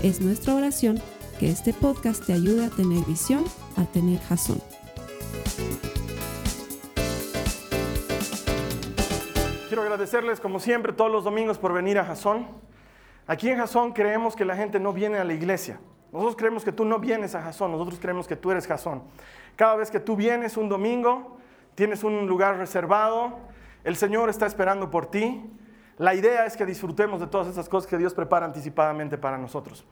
Es nuestra oración que este podcast te ayude a tener visión, a tener jazón. Quiero agradecerles como siempre todos los domingos por venir a Jazón. Aquí en Jazón creemos que la gente no viene a la iglesia. Nosotros creemos que tú no vienes a Jazón, nosotros creemos que tú eres Jazón. Cada vez que tú vienes un domingo, tienes un lugar reservado, el Señor está esperando por ti. La idea es que disfrutemos de todas esas cosas que Dios prepara anticipadamente para nosotros.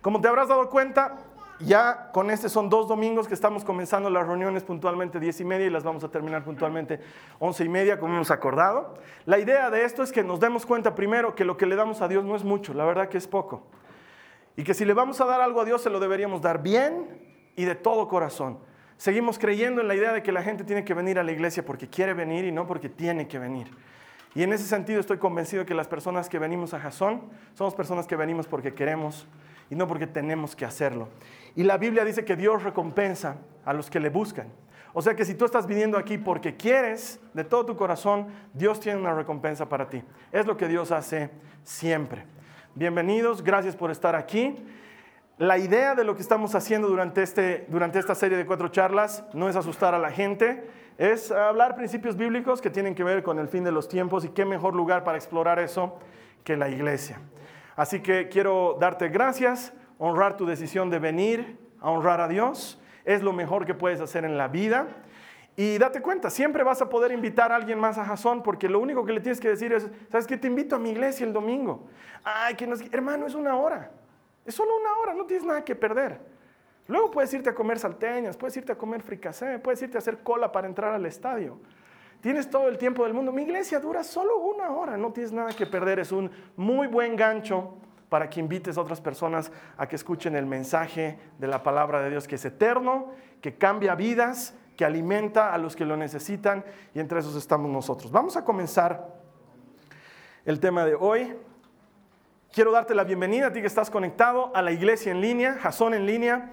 Como te habrás dado cuenta, ya con este son dos domingos que estamos comenzando las reuniones puntualmente 10 y media y las vamos a terminar puntualmente 11 y media, como hemos acordado. La idea de esto es que nos demos cuenta primero que lo que le damos a Dios no es mucho, la verdad que es poco. Y que si le vamos a dar algo a Dios, se lo deberíamos dar bien y de todo corazón. Seguimos creyendo en la idea de que la gente tiene que venir a la iglesia porque quiere venir y no porque tiene que venir. Y en ese sentido estoy convencido que las personas que venimos a Jasón somos personas que venimos porque queremos y no porque tenemos que hacerlo. Y la Biblia dice que Dios recompensa a los que le buscan. O sea que si tú estás viniendo aquí porque quieres de todo tu corazón, Dios tiene una recompensa para ti. Es lo que Dios hace siempre. Bienvenidos, gracias por estar aquí. La idea de lo que estamos haciendo durante, este, durante esta serie de cuatro charlas no es asustar a la gente, es hablar principios bíblicos que tienen que ver con el fin de los tiempos y qué mejor lugar para explorar eso que la iglesia. Así que quiero darte gracias, honrar tu decisión de venir a honrar a Dios. Es lo mejor que puedes hacer en la vida. Y date cuenta, siempre vas a poder invitar a alguien más a Jason porque lo único que le tienes que decir es, ¿sabes qué? Te invito a mi iglesia el domingo. Ay, que nos... hermano, es una hora. Es solo una hora, no tienes nada que perder. Luego puedes irte a comer salteñas, puedes irte a comer fricasé, puedes irte a hacer cola para entrar al estadio. Tienes todo el tiempo del mundo. Mi iglesia dura solo una hora, no tienes nada que perder. Es un muy buen gancho para que invites a otras personas a que escuchen el mensaje de la palabra de Dios, que es eterno, que cambia vidas, que alimenta a los que lo necesitan, y entre esos estamos nosotros. Vamos a comenzar el tema de hoy. Quiero darte la bienvenida a ti que estás conectado a la iglesia en línea, Jason en línea.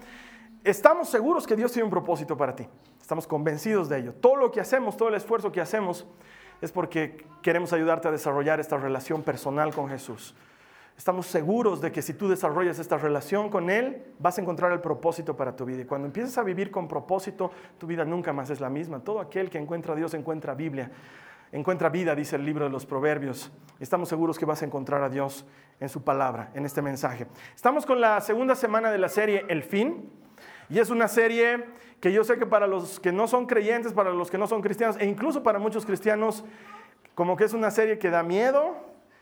Estamos seguros que Dios tiene un propósito para ti. Estamos convencidos de ello. Todo lo que hacemos, todo el esfuerzo que hacemos es porque queremos ayudarte a desarrollar esta relación personal con Jesús. Estamos seguros de que si tú desarrollas esta relación con Él, vas a encontrar el propósito para tu vida. Y cuando empiezas a vivir con propósito, tu vida nunca más es la misma. Todo aquel que encuentra a Dios encuentra Biblia, encuentra vida, dice el libro de los Proverbios. Estamos seguros que vas a encontrar a Dios en su palabra, en este mensaje. Estamos con la segunda semana de la serie El Fin. Y es una serie que yo sé que para los que no son creyentes, para los que no son cristianos, e incluso para muchos cristianos, como que es una serie que da miedo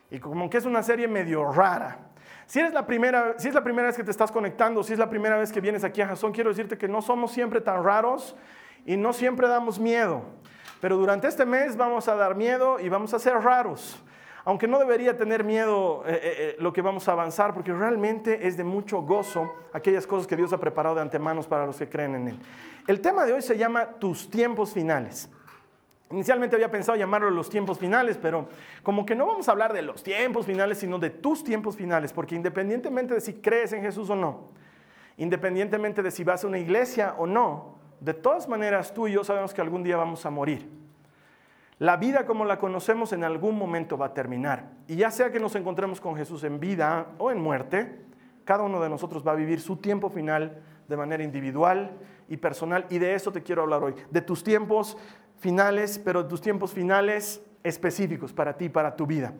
y como que es una serie medio rara. Si, eres la primera, si es la primera vez que te estás conectando, si es la primera vez que vienes aquí a Jason, quiero decirte que no somos siempre tan raros y no siempre damos miedo. Pero durante este mes vamos a dar miedo y vamos a ser raros aunque no debería tener miedo eh, eh, eh, lo que vamos a avanzar, porque realmente es de mucho gozo aquellas cosas que Dios ha preparado de antemano para los que creen en Él. El tema de hoy se llama tus tiempos finales. Inicialmente había pensado llamarlo los tiempos finales, pero como que no vamos a hablar de los tiempos finales, sino de tus tiempos finales, porque independientemente de si crees en Jesús o no, independientemente de si vas a una iglesia o no, de todas maneras tú y yo sabemos que algún día vamos a morir. La vida como la conocemos en algún momento va a terminar. Y ya sea que nos encontremos con Jesús en vida o en muerte, cada uno de nosotros va a vivir su tiempo final de manera individual y personal. Y de eso te quiero hablar hoy. De tus tiempos finales, pero de tus tiempos finales específicos para ti, para tu vida.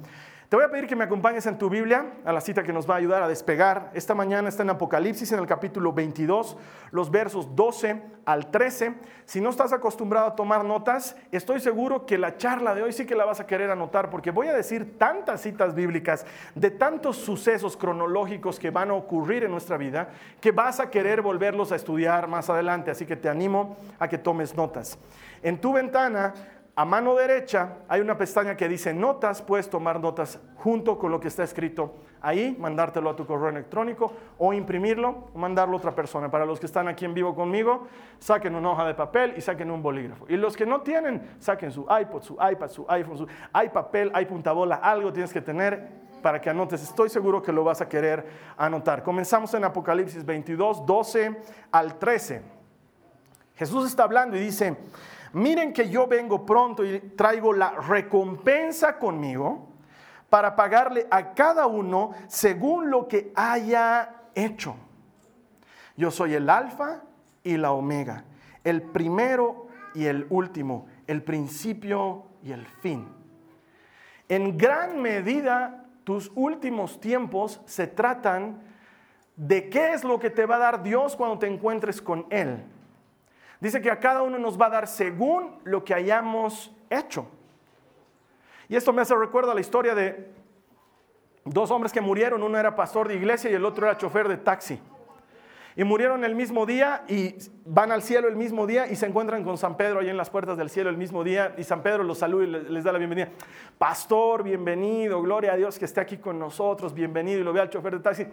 Te voy a pedir que me acompañes en tu Biblia a la cita que nos va a ayudar a despegar. Esta mañana está en Apocalipsis, en el capítulo 22, los versos 12 al 13. Si no estás acostumbrado a tomar notas, estoy seguro que la charla de hoy sí que la vas a querer anotar, porque voy a decir tantas citas bíblicas de tantos sucesos cronológicos que van a ocurrir en nuestra vida, que vas a querer volverlos a estudiar más adelante. Así que te animo a que tomes notas. En tu ventana a mano derecha hay una pestaña que dice notas, puedes tomar notas junto con lo que está escrito ahí, mandártelo a tu correo electrónico o imprimirlo o mandarlo a otra persona. Para los que están aquí en vivo conmigo, saquen una hoja de papel y saquen un bolígrafo. Y los que no tienen, saquen su iPod, su iPad, su iPhone, su, hay papel, hay puntabola, algo tienes que tener para que anotes. Estoy seguro que lo vas a querer anotar. Comenzamos en Apocalipsis 22, 12 al 13. Jesús está hablando y dice, miren que yo vengo pronto y traigo la recompensa conmigo para pagarle a cada uno según lo que haya hecho. Yo soy el alfa y la omega, el primero y el último, el principio y el fin. En gran medida, tus últimos tiempos se tratan de qué es lo que te va a dar Dios cuando te encuentres con Él. Dice que a cada uno nos va a dar según lo que hayamos hecho. Y esto me hace recuerdo a la historia de dos hombres que murieron. Uno era pastor de iglesia y el otro era chofer de taxi. Y murieron el mismo día y van al cielo el mismo día y se encuentran con San Pedro ahí en las puertas del cielo el mismo día. Y San Pedro los saluda y les da la bienvenida. Pastor, bienvenido, gloria a Dios que esté aquí con nosotros, bienvenido. Y lo ve al chofer de taxi.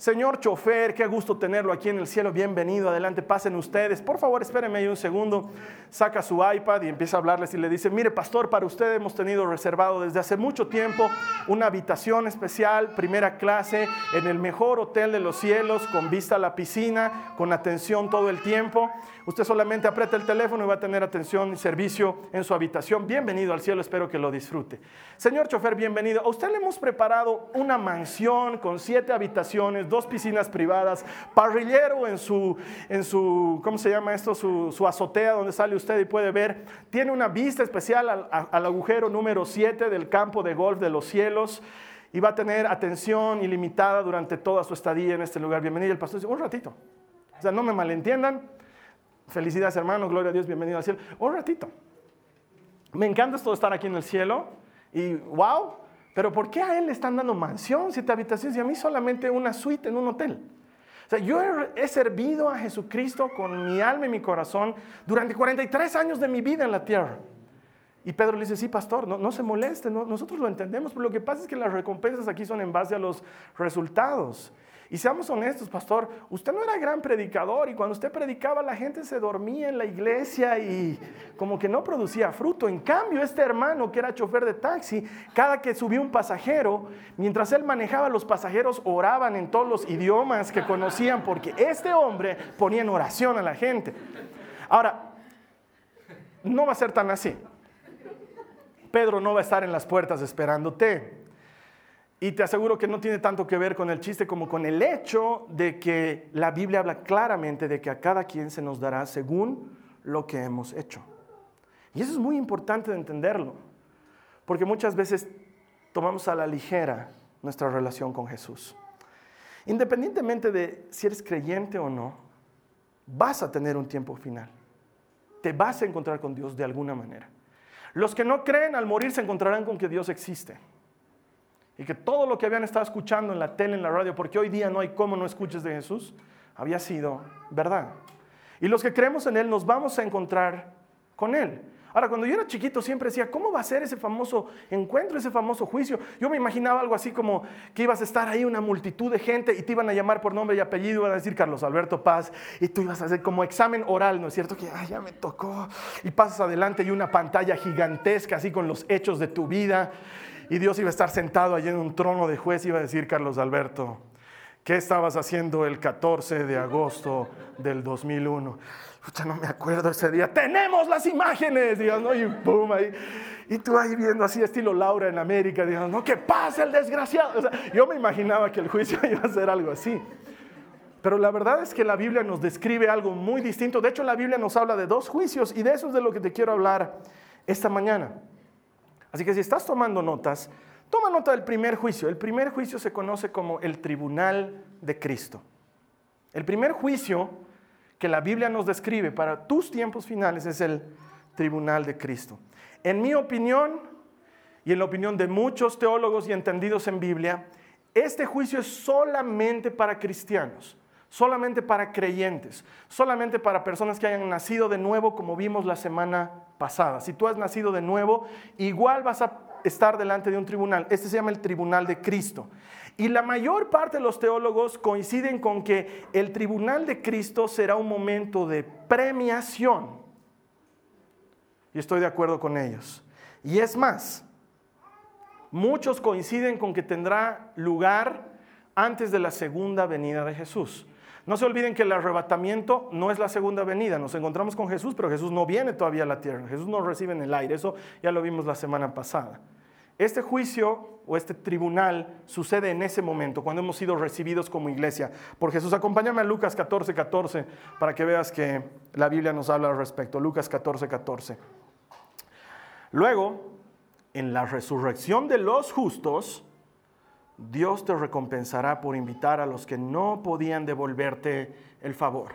Señor chofer, qué gusto tenerlo aquí en el cielo. Bienvenido, adelante, pasen ustedes. Por favor, espérenme ahí un segundo. Saca su iPad y empieza a hablarles y le dice, mire, pastor, para usted hemos tenido reservado desde hace mucho tiempo una habitación especial, primera clase, en el mejor hotel de los cielos, con vista a la piscina, con atención todo el tiempo. Usted solamente aprieta el teléfono y va a tener atención y servicio en su habitación. Bienvenido al cielo, espero que lo disfrute. Señor chofer, bienvenido. A usted le hemos preparado una mansión con siete habitaciones dos piscinas privadas, parrillero en su, en su ¿cómo se llama esto? Su, azotea donde sale usted y puede ver. Tiene una vista especial al, al agujero número 7 del campo de golf de los cielos y va a tener atención ilimitada durante toda su estadía en este lugar. Bienvenido. El pastor dice, un ratito. O sea, no me malentiendan. Felicidades, hermano. Gloria a Dios. Bienvenido al cielo. Un ratito. Me encanta esto de estar aquí en el cielo. Y wow, pero ¿por qué a él le están dando mansión, siete habitaciones y a mí solamente una suite en un hotel? O sea, yo he, servido a Jesucristo con mi alma y mi corazón durante 43 años de mi vida en la tierra. Y Pedro le dice, sí, pastor, no, se moleste, nosotros lo entendemos, pero lo que pasa es que las recompensas aquí son en base a los resultados. Y seamos honestos, pastor, usted no era gran predicador y cuando usted predicaba la gente se dormía en la iglesia y como que no producía fruto. En cambio, este hermano que era chofer de taxi, cada que subía un pasajero, mientras él manejaba, los pasajeros oraban en todos los idiomas que conocían porque este hombre ponía en oración a la gente. Ahora, no va a ser tan así. Pedro no va a estar en las puertas esperándote. Y te aseguro que no tiene tanto que ver con el chiste como con el hecho de que la Biblia habla claramente de que a cada quien se nos dará según lo que hemos hecho. Y eso es muy importante de entenderlo, porque muchas veces tomamos a la ligera nuestra relación con Jesús. Independientemente de si eres creyente o no, vas a tener un tiempo final. Te vas a encontrar con Dios de alguna manera. Los que no creen al morir se encontrarán con que Dios existe y que todo lo que habían estado escuchando en la tele, en la radio, porque hoy día no hay cómo no escuches de Jesús, había sido verdad. Y los que creemos en Él nos vamos a encontrar con Él. Ahora, cuando yo era chiquito siempre decía, ¿cómo va a ser ese famoso encuentro, ese famoso juicio? Yo me imaginaba algo así como que ibas a estar ahí una multitud de gente y te iban a llamar por nombre y apellido, iban a decir Carlos Alberto Paz, y tú ibas a hacer como examen oral, ¿no es cierto? Que ya me tocó, y pasas adelante y una pantalla gigantesca así con los hechos de tu vida, y Dios iba a estar sentado allí en un trono de juez y iba a decir, Carlos Alberto, ¿qué estabas haciendo el 14 de agosto del 2001? Ya no me acuerdo ese día. Tenemos las imágenes, Dios, ¿no? Y pum, ahí. Y tú ahí viendo así estilo Laura en América, digamos, no, que pasa el desgraciado. yo me imaginaba que el juicio iba a ser algo así. Pero la verdad es que la Biblia nos describe algo muy distinto. De hecho, la Biblia nos habla de dos juicios y de eso es de lo que te quiero hablar esta mañana. Así que si estás tomando notas, toma nota del primer juicio. El primer juicio se conoce como el tribunal de Cristo. El primer juicio que la Biblia nos describe para tus tiempos finales es el tribunal de Cristo. En mi opinión y en la opinión de muchos teólogos y entendidos en Biblia, este juicio es solamente para cristianos. Solamente para creyentes, solamente para personas que hayan nacido de nuevo, como vimos la semana pasada. Si tú has nacido de nuevo, igual vas a estar delante de un tribunal. Este se llama el tribunal de Cristo. Y la mayor parte de los teólogos coinciden con que el tribunal de Cristo será un momento de premiación. Y estoy de acuerdo con ellos. Y es más, muchos coinciden con que tendrá lugar antes de la segunda venida de Jesús. No se olviden que el arrebatamiento no es la segunda venida. Nos encontramos con Jesús, pero Jesús no viene todavía a la tierra. Jesús nos recibe en el aire. Eso ya lo vimos la semana pasada. Este juicio o este tribunal sucede en ese momento, cuando hemos sido recibidos como iglesia por Jesús. Acompáñame a Lucas 14, 14 para que veas que la Biblia nos habla al respecto. Lucas 14, 14. Luego, en la resurrección de los justos, Dios te recompensará por invitar a los que no podían devolverte el favor.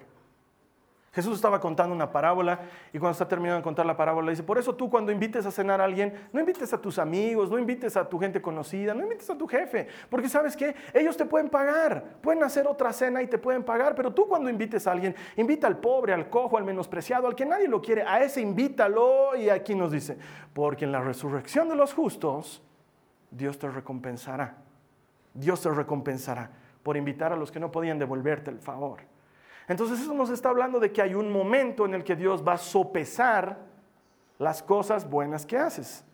Jesús estaba contando una parábola y cuando está terminando de contar la parábola dice, por eso tú cuando invites a cenar a alguien, no invites a tus amigos, no invites a tu gente conocida, no invites a tu jefe, porque sabes que ellos te pueden pagar, pueden hacer otra cena y te pueden pagar, pero tú cuando invites a alguien, invita al pobre, al cojo, al menospreciado, al que nadie lo quiere, a ese invítalo y aquí nos dice, porque en la resurrección de los justos, Dios te recompensará. Dios te recompensará por invitar a los que no podían devolverte el favor. Entonces eso nos está hablando de que hay un momento en el que Dios va a sopesar las cosas buenas que haces.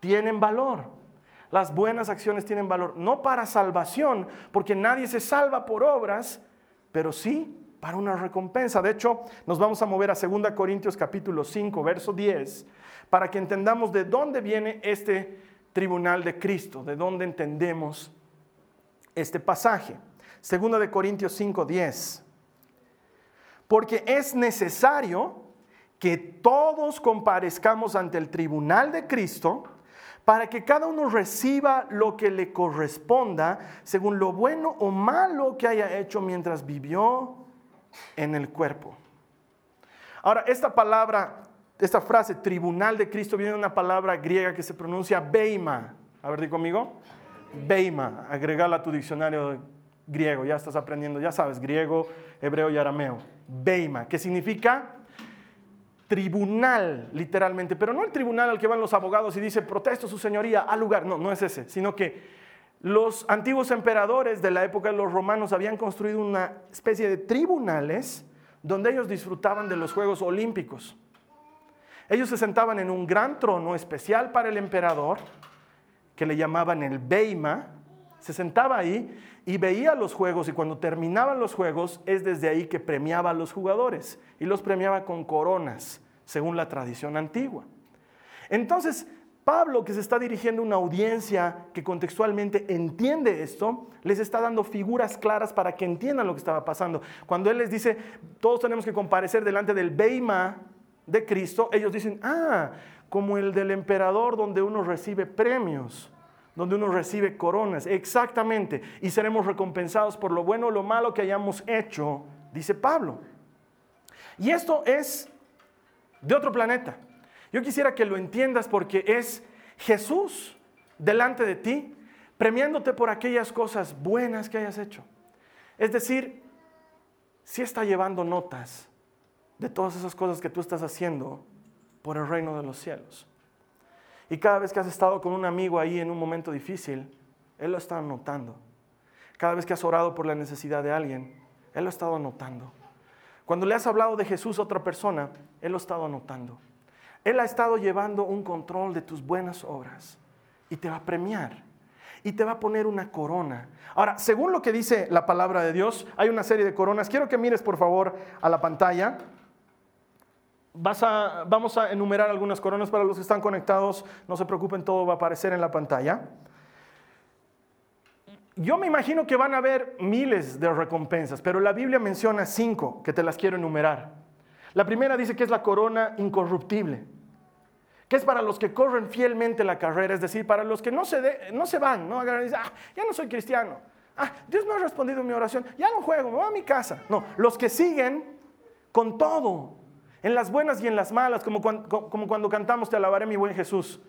Tienen valor. Las buenas acciones tienen valor, no para salvación, porque nadie se salva por obras, pero sí para una recompensa. De hecho, nos vamos a mover a 2 Corintios capítulo 5, verso 10, para que entendamos de dónde viene este tribunal de Cristo, de dónde entendemos este pasaje. Segunda de Corintios 5, 10. Porque es necesario que todos comparezcamos ante el tribunal de Cristo para que cada uno reciba lo que le corresponda según lo bueno o malo que haya hecho mientras vivió en el cuerpo. Ahora, esta palabra, esta frase, tribunal de Cristo, viene de una palabra griega que se pronuncia beima. A ver, di conmigo. Beima, agregala a tu diccionario griego, ya estás aprendiendo, ya sabes, griego, hebreo y arameo. Beima, que significa tribunal, literalmente, pero no el tribunal al que van los abogados y dice, protesto su señoría al lugar, no, no es ese, sino que los antiguos emperadores de la época de los romanos habían construido una especie de tribunales donde ellos disfrutaban de los Juegos Olímpicos. Ellos se sentaban en un gran trono especial para el emperador, que le llamaban el Beima, se sentaba ahí y veía los juegos y cuando terminaban los juegos es desde ahí que premiaba a los jugadores y los premiaba con coronas, según la tradición antigua. Entonces, Pablo, que se está dirigiendo a una audiencia que contextualmente entiende esto, les está dando figuras claras para que entiendan lo que estaba pasando. Cuando él les dice, todos tenemos que comparecer delante del Beima de Cristo, ellos dicen, ah, como el del emperador donde uno recibe premios, donde uno recibe coronas, exactamente, y seremos recompensados por lo bueno o lo malo que hayamos hecho, dice Pablo. Y esto es de otro planeta. Yo quisiera que lo entiendas porque es Jesús delante de ti, premiándote por aquellas cosas buenas que hayas hecho. Es decir, si está llevando notas de todas esas cosas que tú estás haciendo por el reino de los cielos. Y cada vez que has estado con un amigo ahí en un momento difícil, Él lo está notando. Cada vez que has orado por la necesidad de alguien, Él lo ha estado notando. Cuando le has hablado de Jesús a otra persona, Él lo ha estado notando. Él ha estado llevando un control de tus buenas obras y te va a premiar y te va a poner una corona. Ahora, según lo que dice la palabra de Dios, hay una serie de coronas. Quiero que mires por favor a la pantalla vamos a enumerar algunas coronas para los que están conectados. No se preocupen, todo va a aparecer en la pantalla. Yo me imagino que van a haber miles de recompensas, pero la Biblia menciona cinco que te las quiero enumerar. La primera dice que es la corona incorruptible, que es para los que corren fielmente la carrera, es decir, para los que no se, no se van, ¿no? Ah, ya no soy cristiano. Ah, Dios me ha respondido mi oración, ya no juego, me voy a mi casa. No, los que siguen con todo, en las buenas y en las malas, como cuando, cantamos Te alabaré mi buen Jesús,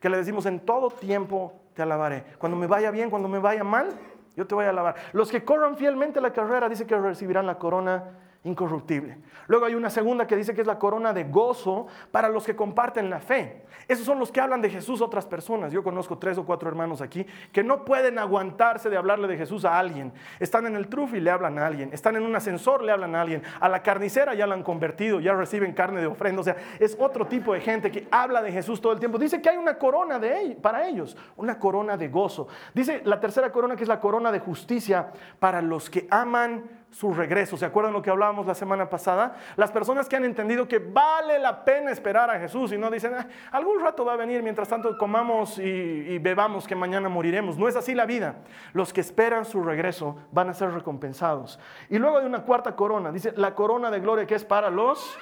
que le decimos en todo tiempo te alabaré. Cuando me vaya bien, cuando me vaya mal, yo te voy a alabar. Los que corran fielmente la carrera, dice que recibirán la corona incorruptible. Luego hay una segunda que dice que es la corona de gozo para los que comparten la fe. Esos son los que hablan de Jesús a otras personas. Yo conozco tres o cuatro hermanos aquí que no pueden aguantarse de hablarle de Jesús a alguien. Están en el truf y le hablan a alguien. Están en un ascensor, le hablan a alguien. A la carnicera ya la han convertido, ya reciben carne de ofrenda. O sea, es otro tipo de gente que habla de Jesús todo el tiempo. Dice que hay una corona de para ellos, una corona de gozo. Dice la tercera corona que es la corona de justicia para los que aman su regreso. ¿Se acuerdan lo que hablábamos la semana pasada? Las personas que han entendido que vale la pena esperar a Jesús y no dicen, ah, algún rato va a venir, mientras tanto comamos y, bebamos que mañana moriremos. No es así la vida. Los que esperan su regreso van a ser recompensados. Y luego hay una cuarta corona, dice la corona de gloria que es para los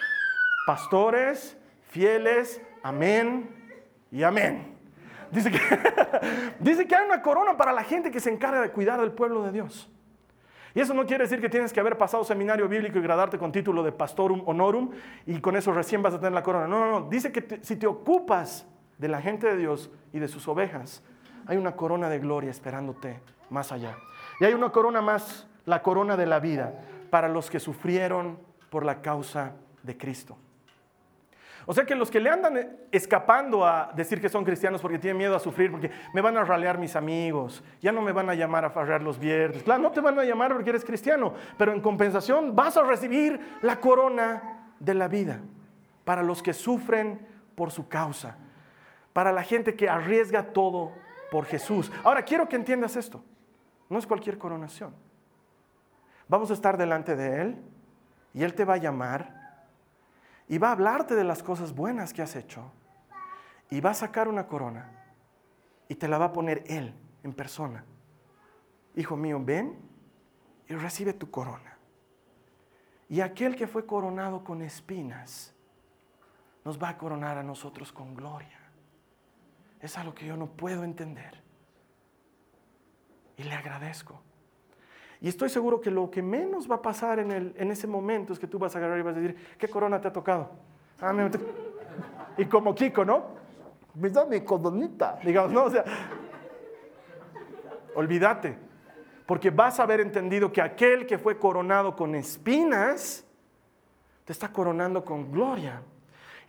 pastores, fieles, amén y amén. Dice que, dice que hay una corona para la gente que se encarga de cuidar del pueblo de Dios. Y eso no quiere decir que tienes que haber pasado seminario bíblico y graduarte con título de pastorum honorum y con eso recién vas a tener la corona. No, no, no. Dice que si te ocupas de la gente de Dios y de sus ovejas, hay una corona de gloria esperándote más allá. Y hay una corona más, la corona de la vida, para los que sufrieron por la causa de Cristo. O sea que los que le andan escapando a decir que son cristianos porque tienen miedo a sufrir, porque me van a ralear mis amigos, ya no me van a llamar a farrear los viernes. Claro, no te van a llamar porque eres cristiano, pero en compensación vas a recibir la corona de la vida para los que sufren por su causa, para la gente que arriesga todo por Jesús. Ahora quiero que entiendas esto, no es cualquier coronación. Vamos a estar delante de Él y Él te va a llamar y va a hablarte de las cosas buenas que has hecho y va a sacar una corona y te la va a poner Él en persona. Hijo mío, ven y recibe tu corona. Y aquel que fue coronado con espinas nos va a coronar a nosotros con gloria. Es algo que yo no puedo entender. Y le agradezco. Y estoy seguro que lo que menos va a pasar en, el, en ese momento es que tú vas a agarrar y vas a decir, ¿qué corona te ha tocado? Ah, y como Kiko, ¿no? Me da mi coronita, digamos, ¿no? O sea, olvídate, porque vas a haber entendido que aquel que fue coronado con espinas, te está coronando con gloria.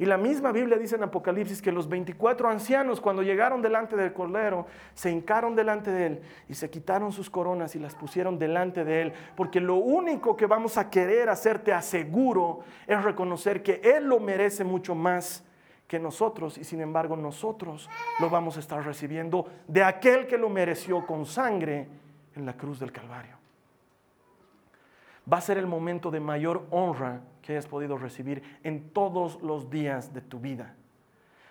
Y la misma Biblia dice en Apocalipsis que los 24 ancianos cuando llegaron delante del Cordero se hincaron delante de él y se quitaron sus coronas y las pusieron delante de él. Porque lo único que vamos a querer hacerte aseguro es reconocer que él lo merece mucho más que nosotros y sin embargo nosotros lo vamos a estar recibiendo de aquel que lo mereció con sangre en la cruz del Calvario va a ser el momento de mayor honra que hayas podido recibir en todos los días de tu vida.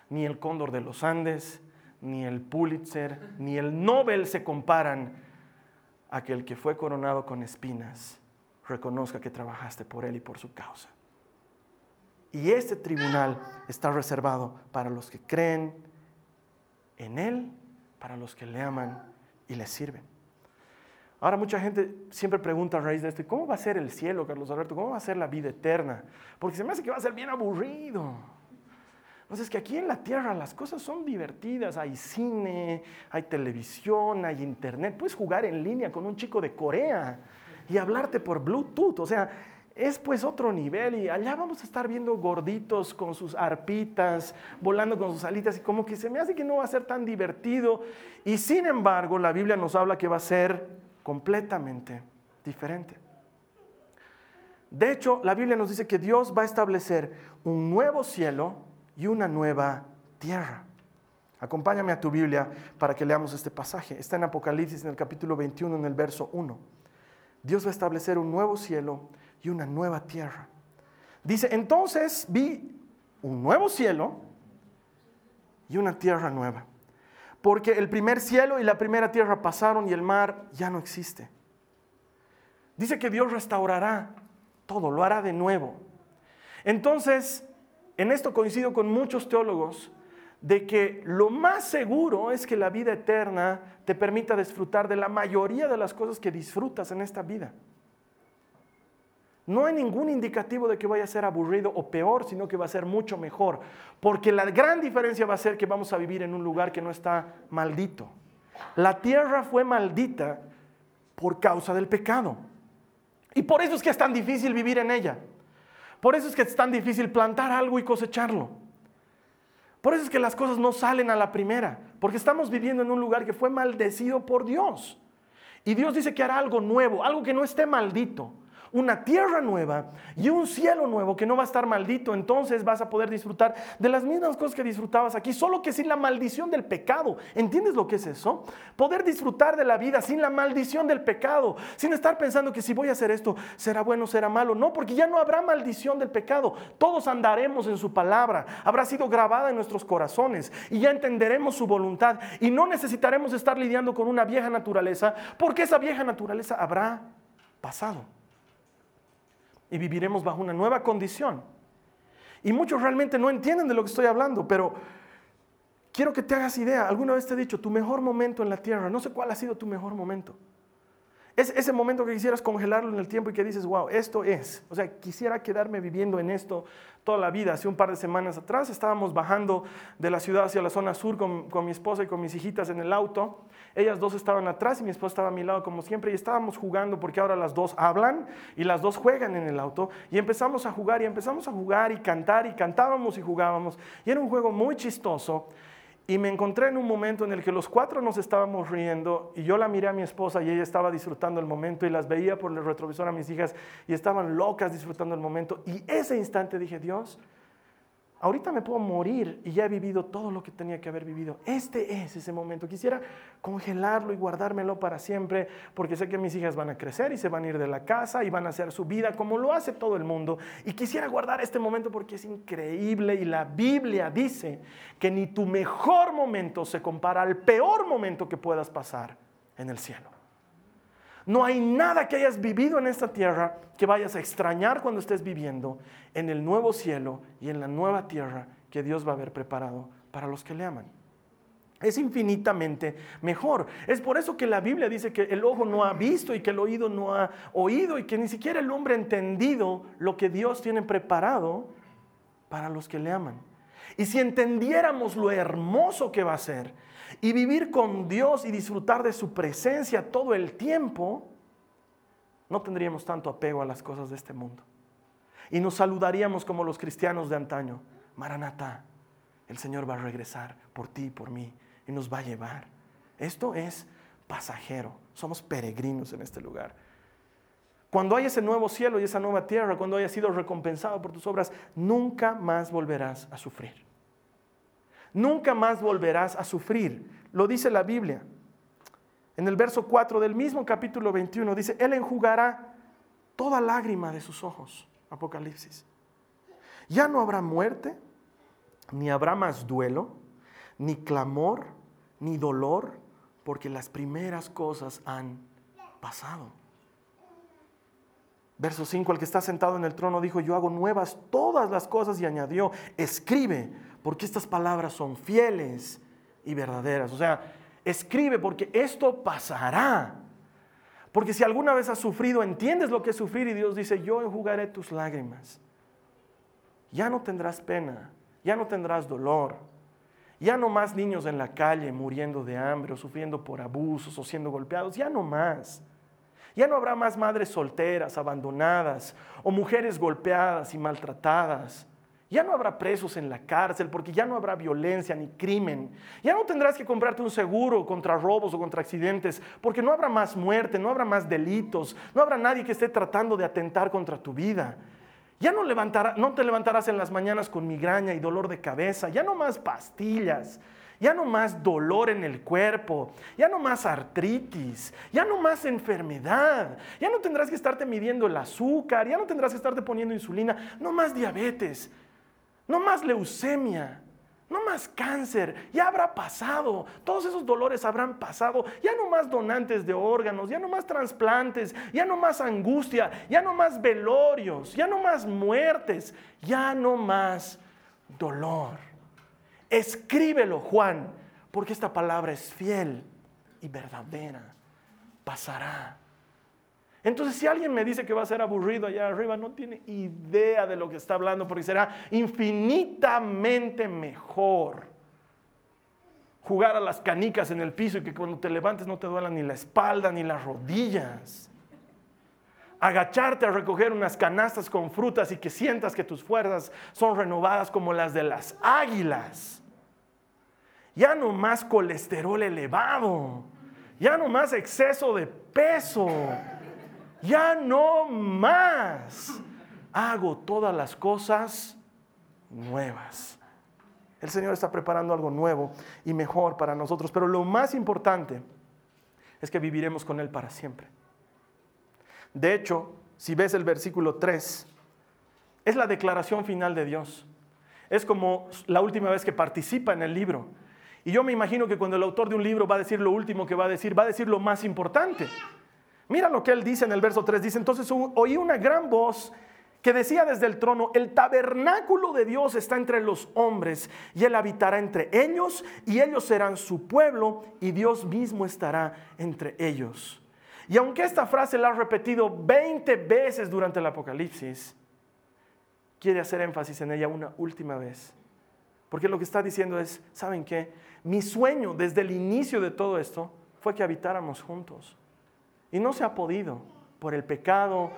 Ni el cóndor de los Andes, ni el Pulitzer, ni el Nobel se comparan a que el que fue coronado con espinas reconozca que trabajaste por él y por su causa. Y este tribunal está reservado para los que creen en él, para los que le aman y le sirven. Ahora mucha gente siempre pregunta a raíz de esto, ¿cómo va a ser el cielo, Carlos Alberto? ¿Cómo va a ser la vida eterna? Porque se me hace que va a ser bien aburrido. Entonces, que aquí en la tierra las cosas son divertidas. Hay cine, hay televisión, hay internet. Puedes jugar en línea con un chico de Corea y hablarte por Bluetooth. O sea, es pues otro nivel y allá vamos a estar viendo gorditos con sus arpitas, volando con sus alitas y como que se me hace que no va a ser tan divertido. Y sin embargo, la Biblia nos habla que va a ser completamente diferente. De hecho, la Biblia nos dice que Dios va a establecer un nuevo cielo y una nueva tierra. Acompáñame a tu Biblia para que leamos este pasaje. Está en Apocalipsis en el capítulo 21, en el verso 1. Dios va a establecer un nuevo cielo y una nueva tierra. Dice, entonces vi un nuevo cielo y una tierra nueva porque el primer cielo y la primera tierra pasaron y el mar ya no existe. Dice que Dios restaurará todo, lo hará de nuevo. Entonces, en esto coincido con muchos teólogos de que lo más seguro es que la vida eterna te permita disfrutar de la mayoría de las cosas que disfrutas en esta vida. No hay ningún indicativo de que vaya a ser aburrido o peor, sino que va a ser mucho mejor. Porque la gran diferencia va a ser que vamos a vivir en un lugar que no está maldito. La tierra fue maldita por causa del pecado. Y por eso es que es tan difícil vivir en ella. Por eso es que es tan difícil plantar algo y cosecharlo. Por eso es que las cosas no salen a la primera, porque estamos viviendo en un lugar que fue maldecido por Dios. Y Dios dice que hará algo nuevo, algo que no esté maldito una tierra nueva y un cielo nuevo que no va a estar maldito, entonces vas a poder disfrutar de las mismas cosas que disfrutabas aquí, solo que sin la maldición del pecado. ¿Entiendes lo que es eso? Poder disfrutar de la vida sin la maldición del pecado, sin estar pensando que si voy a hacer esto, será bueno, será malo. No, porque ya no habrá maldición del pecado. Todos andaremos en su palabra, habrá sido grabada en nuestros corazones y ya entenderemos su voluntad y no necesitaremos estar lidiando con una vieja naturaleza, porque esa vieja naturaleza habrá pasado y viviremos bajo una nueva condición. Y muchos realmente no entienden de lo que estoy hablando, pero quiero que te hagas idea. Alguna vez te he dicho, tu mejor momento en la tierra, no sé cuál ha sido tu mejor momento. Es ese momento que quisieras congelarlo en el tiempo y que dices, wow, esto es. O sea, quisiera quedarme viviendo en esto toda la vida. Hace un par de semanas atrás estábamos bajando de la ciudad hacia la zona sur con, con, mi esposa y con mis hijitas en el auto. Ellas dos estaban atrás y mi esposa estaba a mi lado como siempre y estábamos jugando porque ahora las dos hablan y las dos juegan en el auto. Y empezamos a jugar y empezamos a jugar y cantar y cantábamos y jugábamos. Y era un juego muy chistoso. Y me encontré en un momento en el que los cuatro nos estábamos riendo y yo la miré a mi esposa y ella estaba disfrutando el momento y las veía por el retrovisor a mis hijas y estaban locas disfrutando el momento. Y ese instante dije, Dios, Ahorita me puedo morir y ya he vivido todo lo que tenía que haber vivido. Este es ese momento. Quisiera congelarlo y guardármelo para siempre porque sé que mis hijas van a crecer y se van a ir de la casa y van a hacer su vida como lo hace todo el mundo. Y quisiera guardar este momento porque es increíble y la Biblia dice que ni tu mejor momento se compara al peor momento que puedas pasar en el cielo. No hay nada que hayas vivido en esta tierra que vayas a extrañar cuando estés viviendo en el nuevo cielo y en la nueva tierra que Dios va a haber preparado para los que le aman. Es infinitamente mejor. Es por eso que la Biblia dice que el ojo no ha visto y que el oído no ha oído y que ni siquiera el hombre ha entendido lo que Dios tiene preparado para los que le aman. Y si entendiéramos lo hermoso que va a ser y vivir con Dios y disfrutar de su presencia todo el tiempo, no tendríamos tanto apego a las cosas de este mundo. Y nos saludaríamos como los cristianos de antaño. Maranatá, el Señor va a regresar por ti y por mí y nos va a llevar. Esto es pasajero, somos peregrinos en este lugar. Cuando hay ese nuevo cielo y esa nueva tierra, cuando hayas sido recompensado por tus obras, nunca más volverás a sufrir. Nunca más volverás a sufrir. Lo dice la Biblia. En el verso 4 del mismo capítulo 21 dice, Él enjugará toda lágrima de sus ojos. Apocalipsis. Ya no habrá muerte, ni habrá más duelo, ni clamor, ni dolor, porque las primeras cosas han pasado. Verso 5, el que está sentado en el trono dijo, yo hago nuevas todas las cosas y añadió, escribe, porque estas palabras son fieles y verdaderas. O sea, escribe porque esto pasará. Porque si alguna vez has sufrido, entiendes lo que es sufrir y Dios dice, yo enjugaré tus lágrimas. Ya no tendrás pena, ya no tendrás dolor, ya no más niños en la calle muriendo de hambre o sufriendo por abusos o siendo golpeados, ya no más. Ya no habrá más madres solteras, abandonadas o mujeres golpeadas y maltratadas. Ya no habrá presos en la cárcel porque ya no habrá violencia ni crimen. Ya no tendrás que comprarte un seguro contra robos o contra accidentes porque no habrá más muerte, no habrá más delitos, no habrá nadie que esté tratando de atentar contra tu vida. Ya no, te levantarás en las mañanas con migraña y dolor de cabeza, ya no más pastillas, ya no más dolor en el cuerpo, ya no más artritis, ya no más enfermedad, ya no tendrás que estarte midiendo el azúcar, ya no tendrás que estarte poniendo insulina, no más diabetes, no más leucemia, no más cáncer, ya habrá pasado, todos esos dolores habrán pasado, ya no más donantes de órganos, ya no más trasplantes, ya no más angustia, ya no más velorios, ya no más muertes, ya no más dolor. Escríbelo, Juan, porque esta palabra es fiel y verdadera, pasará. Entonces, si alguien me dice que va a ser aburrido allá arriba, no tiene idea de lo que está hablando, porque será infinitamente mejor. jugar a las canicas en el piso y que cuando te levantes no te duelan ni la espalda ni las rodillas. Agacharte a recoger unas canastas con frutas y que sientas que tus fuerzas son renovadas como las de las águilas. Ya no más colesterol elevado, ya no más exceso de peso, ya no más. Hago todas las cosas nuevas. El Señor está preparando algo nuevo y mejor para nosotros, pero lo más importante es que viviremos con Él para siempre. De hecho, si ves el versículo 3, es la declaración final de Dios. Es como la última vez que participa en el libro. Y yo me imagino que cuando el autor de un libro va a decir lo último que va a decir, va a decir lo más importante. Mira lo que él dice en el verso 3. Dice, entonces oí una gran voz que decía desde el trono, el tabernáculo de Dios está entre los hombres y Él habitará entre ellos y ellos serán su pueblo y Dios mismo estará entre ellos. Y aunque esta frase la ha repetido 20 veces durante el Apocalipsis, quiere hacer énfasis en ella una última vez. Porque lo que está diciendo es, ¿saben qué? Mi sueño desde el inicio de todo esto fue que habitáramos juntos. Y no se ha podido por el pecado,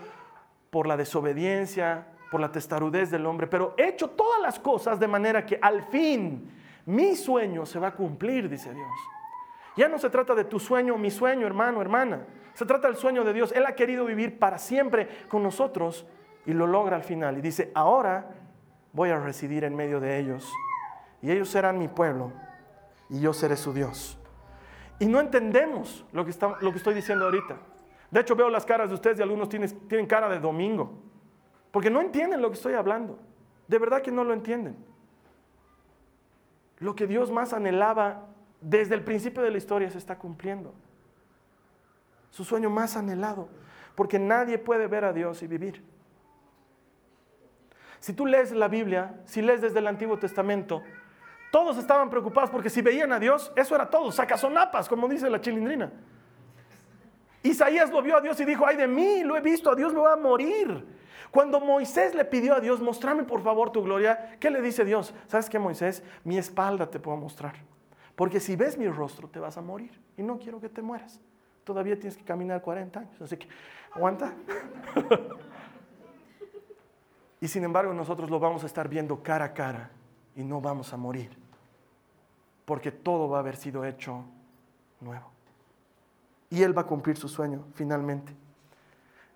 por la desobediencia, por la testarudez del hombre, pero he hecho todas las cosas de manera que al fin mi sueño se va a cumplir, dice Dios. Ya no se trata de tu sueño, mi sueño, hermano, hermana. Se trata del sueño de Dios. Él ha querido vivir para siempre con nosotros y lo logra al final. Y dice, ahora voy a residir en medio de ellos. Y ellos serán mi pueblo y yo seré su Dios. Y no entendemos lo que, está, lo que estoy diciendo ahorita. De hecho, veo las caras de ustedes y algunos tienen, tienen cara de domingo. Porque no entienden lo que estoy hablando. De verdad que no lo entienden. Lo que Dios más anhelaba desde el principio de la historia se está cumpliendo. Su sueño más anhelado. Porque nadie puede ver a Dios y vivir. Si tú lees la Biblia, si lees desde el Antiguo Testamento, todos estaban preocupados porque si veían a Dios, eso era todo, sacazonapas, como dice la chilindrina. Isaías lo vio a Dios y dijo, ay de mí, lo he visto, a Dios me va a morir. Cuando Moisés le pidió a Dios, mostrame por favor tu gloria, ¿qué le dice Dios? ¿Sabes qué, Moisés? Mi espalda te puedo mostrar. Porque si ves mi rostro, te vas a morir. Y no quiero que te mueras. Todavía tienes que caminar 40 años. Así que, aguanta. y sin embargo, nosotros lo vamos a estar viendo cara a cara y no vamos a morir. Porque todo va a haber sido hecho nuevo. Y él va a cumplir su sueño finalmente.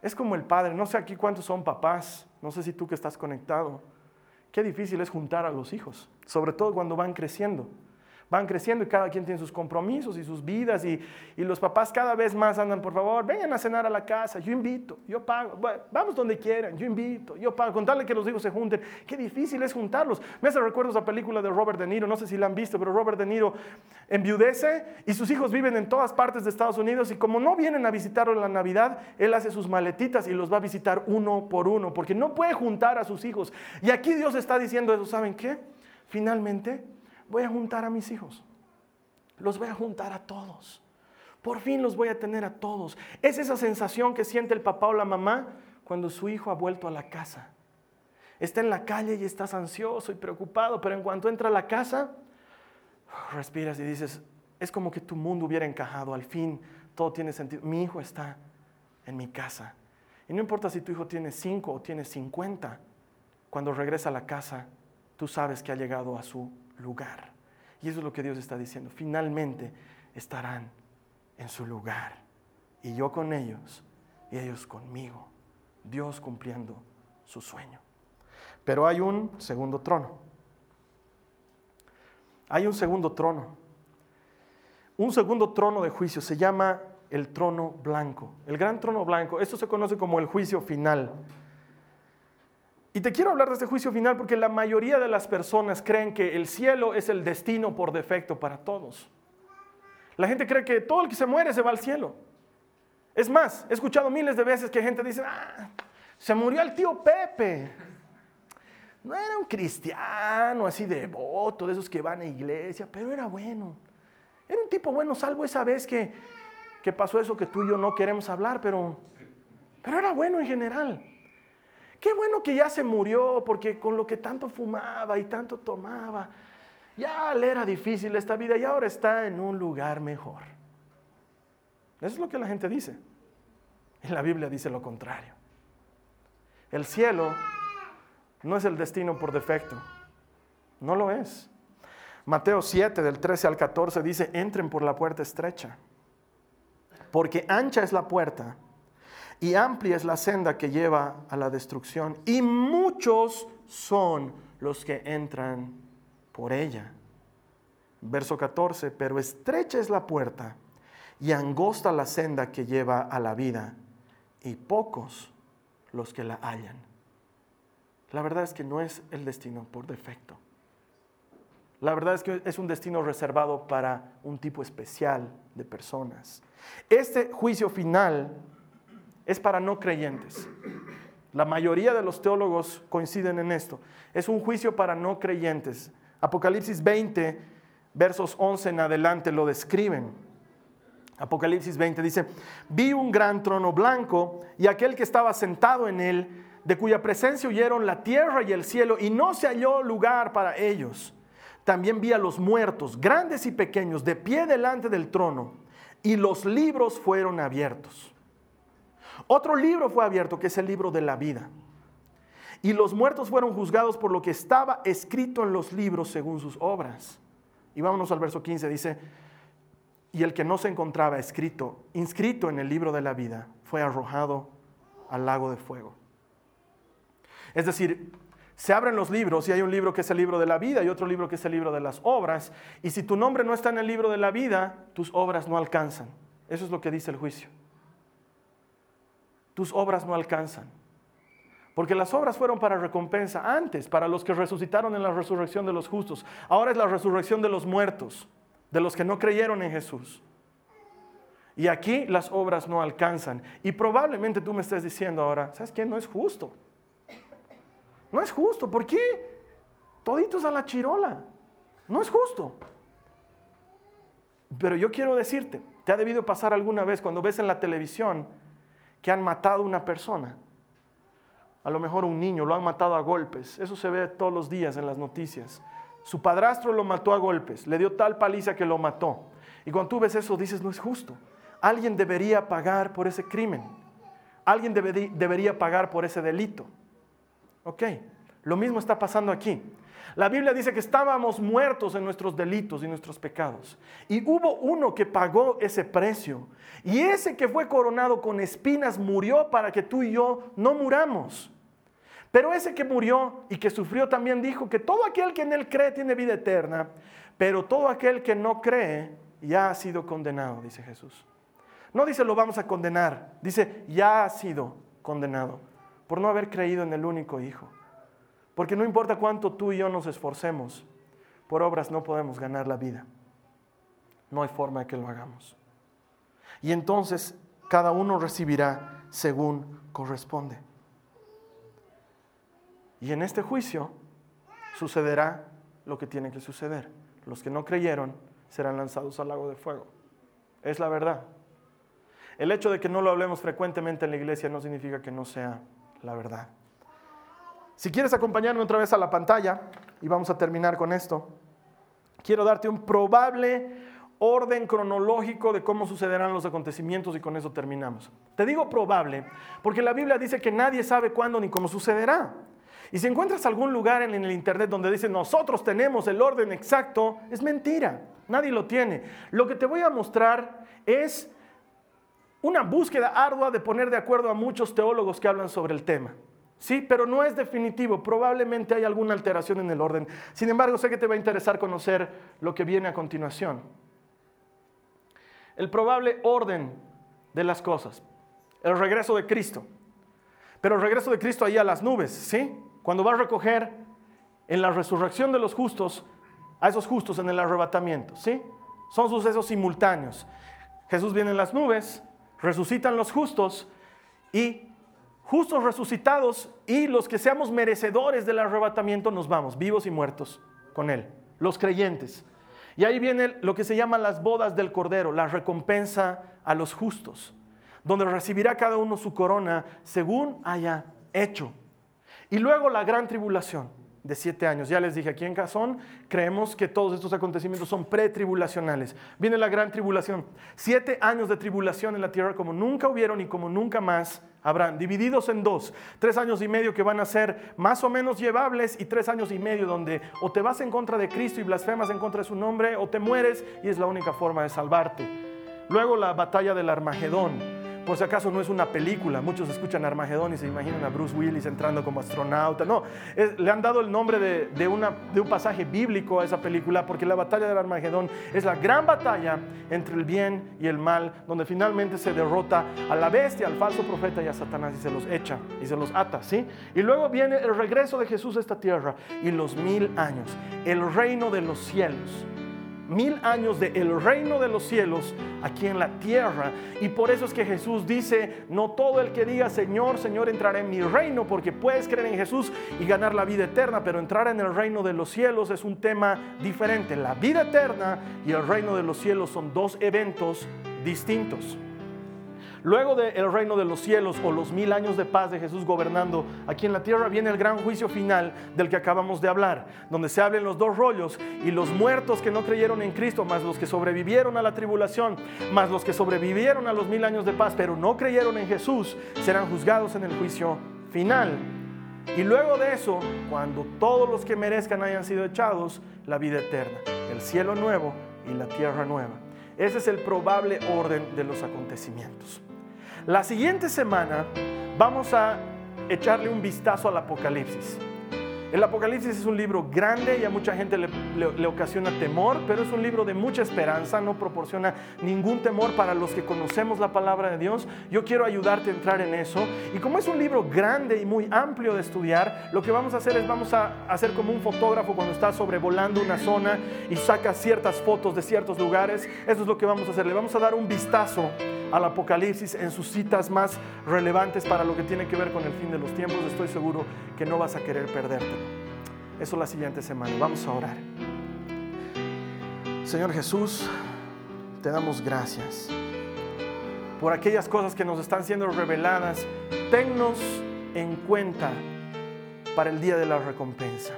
Es como el padre, no sé aquí cuántos son papás, no sé si tú que estás conectado, qué difícil es juntar a los hijos, sobre todo cuando van creciendo van creciendo y cada quien tiene sus compromisos y sus vidas y, los papás cada vez más andan, por favor, vengan a cenar a la casa, yo invito, yo pago, vamos donde quieran, yo invito, yo pago, contarle que los hijos se junten, qué difícil es juntarlos. Me hace recuerdo esa película de Robert De Niro, no sé si la han visto, pero Robert De Niro enviudece y sus hijos viven en todas partes de Estados Unidos y como no vienen a visitarlo en la Navidad, él hace sus maletitas y los va a visitar uno por uno, porque no puede juntar a sus hijos. Y aquí Dios está diciendo eso, ¿saben qué? Finalmente, voy a juntar a mis hijos. Los voy a juntar a todos. Por fin los voy a tener a todos. Es esa sensación que siente el papá o la mamá cuando su hijo ha vuelto a la casa. Está en la calle y estás ansioso y preocupado, pero en cuanto entra a la casa, respiras y dices, es como que tu mundo hubiera encajado. Al fin todo tiene sentido. Mi hijo está en mi casa. Y no importa si tu hijo tiene cinco o tiene cincuenta, cuando regresa a la casa, tú sabes que ha llegado a su lugar. Y eso es lo que Dios está diciendo. Finalmente estarán en su lugar. Y yo con ellos y ellos conmigo. Dios cumpliendo su sueño. Pero hay un segundo trono. Hay un segundo trono. Un segundo trono de juicio se llama el trono blanco. El gran trono blanco. Esto se conoce como el juicio final. Y te quiero hablar de este juicio final porque la mayoría de las personas creen que el cielo es el destino por defecto para todos. La gente cree que todo el que se muere se va al cielo. Es más, he escuchado miles de veces que gente dice, ah, se murió el tío Pepe. No era un cristiano así devoto, de esos que van a iglesia, pero era bueno. Era un tipo bueno, salvo esa vez que, que pasó eso que tú y yo no queremos hablar, pero, pero era bueno en general. Qué bueno que ya se murió, porque con lo que tanto fumaba y tanto tomaba, ya le era difícil esta vida y ahora está en un lugar mejor. Eso es lo que la gente dice. Y la Biblia dice lo contrario. El cielo no es el destino por defecto. No lo es. Mateo 7, del 13 al 14, dice, entren por la puerta estrecha, porque ancha es la puerta y amplia es la senda que lleva a la destrucción, y muchos son los que entran por ella. Verso 14, pero estrecha es la puerta y angosta la senda que lleva a la vida, y pocos los que la hallan. La verdad es que no es el destino por defecto. La verdad es que es un destino reservado para un tipo especial de personas. Este juicio final es para no creyentes. La mayoría de los teólogos coinciden en esto. Es un juicio para no creyentes. Apocalipsis 20, versos 11 en adelante lo describen. Apocalipsis 20 dice, vi un gran trono blanco y aquel que estaba sentado en él, de cuya presencia huyeron la tierra y el cielo, y no se halló lugar para ellos. También vi a los muertos, grandes y pequeños, de pie delante del trono, y los libros fueron abiertos. Otro libro fue abierto, que es el libro de la vida. Y los muertos fueron juzgados por lo que estaba escrito en los libros según sus obras. Y vámonos al verso 15, dice, y el que no se encontraba escrito, inscrito en el libro de la vida, fue arrojado al lago de fuego. Es decir, se abren los libros y hay un libro que es el libro de la vida y otro libro que es el libro de las obras. Y si tu nombre no está en el libro de la vida, tus obras no alcanzan. Eso es lo que dice el juicio. Tus obras no alcanzan. Porque las obras fueron para recompensa antes, para los que resucitaron en la resurrección de los justos. Ahora es la resurrección de los muertos, de los que no creyeron en Jesús. Y aquí las obras no alcanzan. Y probablemente tú me estés diciendo ahora, ¿sabes qué? No es justo. No es justo. ¿Por qué? Toditos a la chirola. No es justo. Pero yo quiero decirte, te ha debido pasar alguna vez cuando ves en la televisión que han matado a una persona. A lo mejor un niño, lo han matado a golpes. Eso se ve todos los días en las noticias. Su padrastro lo mató a golpes, le dio tal paliza que lo mató. Y cuando tú ves eso dices, no es justo. Alguien debería pagar por ese crimen. Alguien debería pagar por ese delito. Ok, lo mismo está pasando aquí. La Biblia dice que estábamos muertos en nuestros delitos y nuestros pecados. Y hubo uno que pagó ese precio. Y ese que fue coronado con espinas murió para que tú y yo no muramos. Pero ese que murió y que sufrió también dijo que todo aquel que en él cree tiene vida eterna, pero todo aquel que no cree ya ha sido condenado, dice Jesús. No dice lo vamos a condenar, dice ya ha sido condenado por no haber creído en el único Hijo. Porque no importa cuánto tú y yo nos esforcemos, por obras no podemos ganar la vida. No hay forma de que lo hagamos. Y entonces cada uno recibirá según corresponde. Y en este juicio sucederá lo que tiene que suceder. Los que no creyeron serán lanzados al lago de fuego. Es la verdad. El hecho de que no lo hablemos frecuentemente en la iglesia no significa que no sea la verdad. Si quieres acompañarme otra vez a la pantalla, y vamos a terminar con esto, quiero darte un probable orden cronológico de cómo sucederán los acontecimientos y con eso terminamos. Te digo probable porque la Biblia dice que nadie sabe cuándo ni cómo sucederá. Y si encuentras algún lugar en el Internet donde dice nosotros tenemos el orden exacto, es mentira, nadie lo tiene. Lo que te voy a mostrar es una búsqueda ardua de poner de acuerdo a muchos teólogos que hablan sobre el tema. Sí, pero no es definitivo, probablemente hay alguna alteración en el orden. Sin embargo, sé que te va a interesar conocer lo que viene a continuación. El probable orden de las cosas, el regreso de Cristo. Pero el regreso de Cristo ahí a las nubes, ¿sí? Cuando va a recoger en la resurrección de los justos a esos justos en el arrebatamiento, ¿sí? Son sucesos simultáneos. Jesús viene en las nubes, resucitan los justos y justos resucitados y los que seamos merecedores del arrebatamiento nos vamos, vivos y muertos con Él, los creyentes. Y ahí viene lo que se llama las bodas del Cordero, la recompensa a los justos, donde recibirá cada uno su corona según haya hecho. Y luego la gran tribulación, de siete años. Ya les dije, aquí en Cazón creemos que todos estos acontecimientos son pretribulacionales. Viene la gran tribulación. Siete años de tribulación en la tierra como nunca hubieron y como nunca más habrán. Divididos en dos. Tres años y medio que van a ser más o menos llevables y tres años y medio donde o te vas en contra de Cristo y blasfemas en contra de su nombre o te mueres y es la única forma de salvarte. Luego la batalla del Armagedón por si acaso no es una película, muchos escuchan Armagedón y se imaginan a Bruce Willis entrando como astronauta. No, le han dado el nombre de, de un pasaje bíblico a esa película porque la batalla del Armagedón es la gran batalla entre el bien y el mal, donde finalmente se derrota a la bestia, al falso profeta y a Satanás y se los echa y se los ata, ¿sí? Y luego viene el regreso de Jesús a esta tierra y los mil años, el reino de los cielos mil años del el reino de los cielos aquí en la tierra. Y por eso es que Jesús dice, no todo el que diga Señor, Señor entrará en mi reino, porque puedes creer en Jesús y ganar la vida eterna, pero entrar en el reino de los cielos es un tema diferente. La vida eterna y el reino de los cielos son dos eventos distintos. Luego del reino de los cielos o los mil años de paz de Jesús gobernando aquí en la tierra, viene el gran juicio final del que acabamos de hablar, donde se hablan los dos rollos y los muertos que no creyeron en Cristo, más los que sobrevivieron a la tribulación, más los que sobrevivieron a los mil años de paz, pero no creyeron en Jesús, serán juzgados en el juicio final. Y luego de eso, cuando todos los que merezcan hayan sido echados, la vida eterna, el cielo nuevo y la tierra nueva. Ese es el probable orden de los acontecimientos. La siguiente semana vamos a echarle un vistazo al Apocalipsis. El Apocalipsis es un libro grande y a mucha gente le, ocasiona temor, pero es un libro de mucha esperanza, no proporciona ningún temor para los que conocemos la palabra de Dios. Yo quiero ayudarte a entrar en eso. Y como es un libro grande y muy amplio de estudiar, lo que vamos a hacer es vamos a hacer como un fotógrafo cuando está sobrevolando una zona y saca ciertas fotos de ciertos lugares. Eso es lo que vamos a hacer. Le vamos a dar un vistazo al Apocalipsis en sus citas más relevantes para lo que tiene que ver con el fin de los tiempos. Estoy seguro que no vas a querer perdértelo. Eso la siguiente semana. Vamos a orar. Señor Jesús, te damos gracias por aquellas cosas que nos están siendo reveladas. Tennos en cuenta para el día de la recompensa.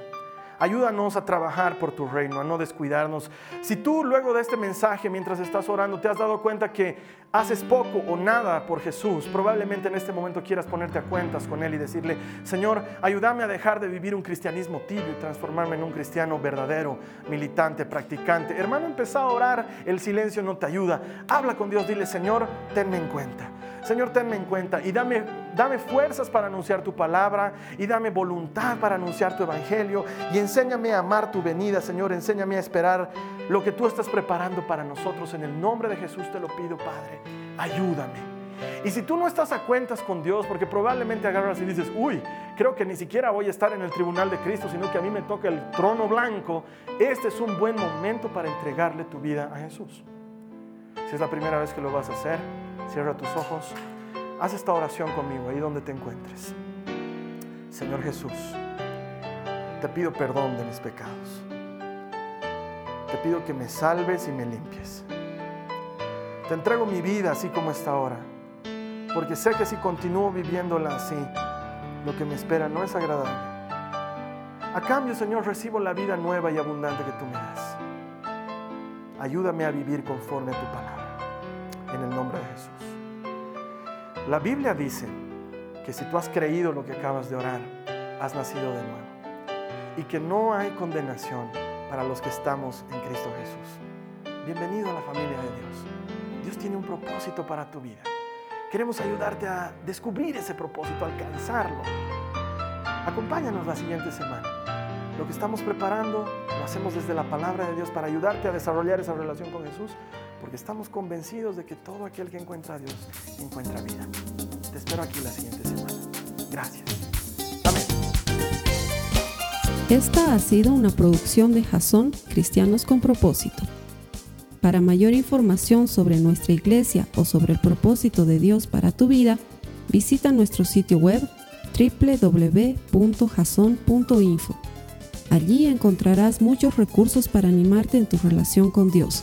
Ayúdanos a trabajar por tu reino, a no descuidarnos. Si tú luego de este mensaje, mientras estás orando, te has dado cuenta que haces poco o nada por Jesús, probablemente en este momento quieras ponerte a cuentas con Él y decirle, Señor, ayúdame a dejar de vivir un cristianismo tibio y transformarme en un cristiano verdadero, militante, practicante. Hermano, empieza a orar, el silencio no te ayuda. Habla con Dios, dile, Señor, tenme en cuenta. Señor, tenme en cuenta y dame, dame fuerzas para anunciar tu palabra y dame voluntad para anunciar tu evangelio y enséñame a amar tu venida, Señor, enséñame a esperar lo que tú estás preparando para nosotros. En el nombre de Jesús te lo pido, Padre, ayúdame. Y si tú no estás a cuentas con Dios, porque probablemente agarras y dices, uy, creo que ni siquiera voy a estar en el tribunal de Cristo, sino que a mí me toca el trono blanco, este es un buen momento para entregarle tu vida a Jesús. Si es la primera vez que lo vas a hacer, Cierra tus ojos. Haz esta oración conmigo ahí donde te encuentres. Señor Jesús, te pido perdón de mis pecados. Te pido que me salves y me limpies. Te entrego mi vida así como está ahora, porque sé que si continúo viviéndola así, lo que me espera no es agradable. A cambio, Señor, recibo la vida nueva y abundante que tú me das. Ayúdame a vivir conforme a tu palabra en el nombre de Jesús. La Biblia dice que si tú has creído lo que acabas de orar, has nacido de nuevo. Y que no hay condenación para los que estamos en Cristo Jesús. Bienvenido a la familia de Dios. Dios tiene un propósito para tu vida. Queremos ayudarte a descubrir ese propósito, alcanzarlo. Acompáñanos la siguiente semana. Lo que estamos preparando lo hacemos desde la palabra de Dios para ayudarte a desarrollar esa relación con Jesús porque estamos convencidos de que todo aquel que encuentra a Dios encuentra vida. Te espero aquí la siguiente semana. Gracias. Amén. Esta ha sido una producción de Jason Cristianos con propósito. Para mayor información sobre nuestra iglesia o sobre el propósito de Dios para tu vida, visita nuestro sitio web www.jason.info. Allí encontrarás muchos recursos para animarte en tu relación con Dios